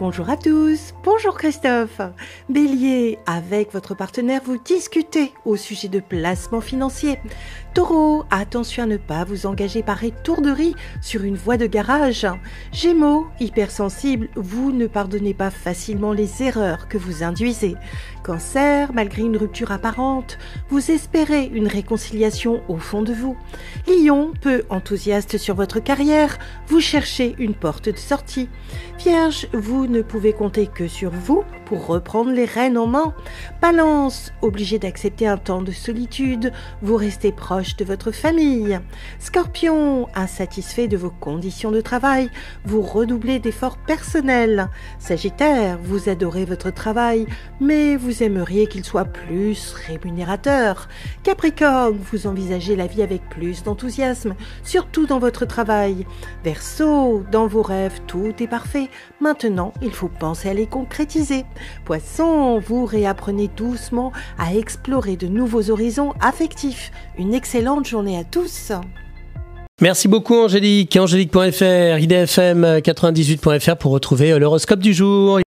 Bonjour à tous, bonjour Christophe. Bélier, avec votre partenaire, vous discutez au sujet de placement financier. Taureau, attention à ne pas vous engager par étourderie sur une voie de garage. Gémeaux, hypersensible, vous ne pardonnez pas facilement les erreurs que vous induisez. Cancer, malgré une rupture apparente, vous espérez une réconciliation au fond de vous. Lion, peu enthousiaste sur votre carrière, vous cherchez une porte de sortie. Vierge, vous ne pouvez compter que sur vous pour reprendre les rênes en main. Balance, obligé d'accepter un temps de solitude, vous restez proche de votre famille. Scorpion, insatisfait de vos conditions de travail, vous redoublez d'efforts personnels. Sagittaire, vous adorez votre travail, mais vous aimeriez qu'il soit plus rémunérateur. Capricorne, vous envisagez la vie avec plus d'enthousiasme, surtout dans votre travail. Verseau, dans vos rêves, tout est parfait. Maintenant, il faut penser à les concrétiser. Poisson, vous réapprenez doucement à explorer de nouveaux horizons affectifs. Une excellente journée à tous. Merci beaucoup Angélique. Angélique.fr, idfm98.fr pour retrouver l'horoscope du jour.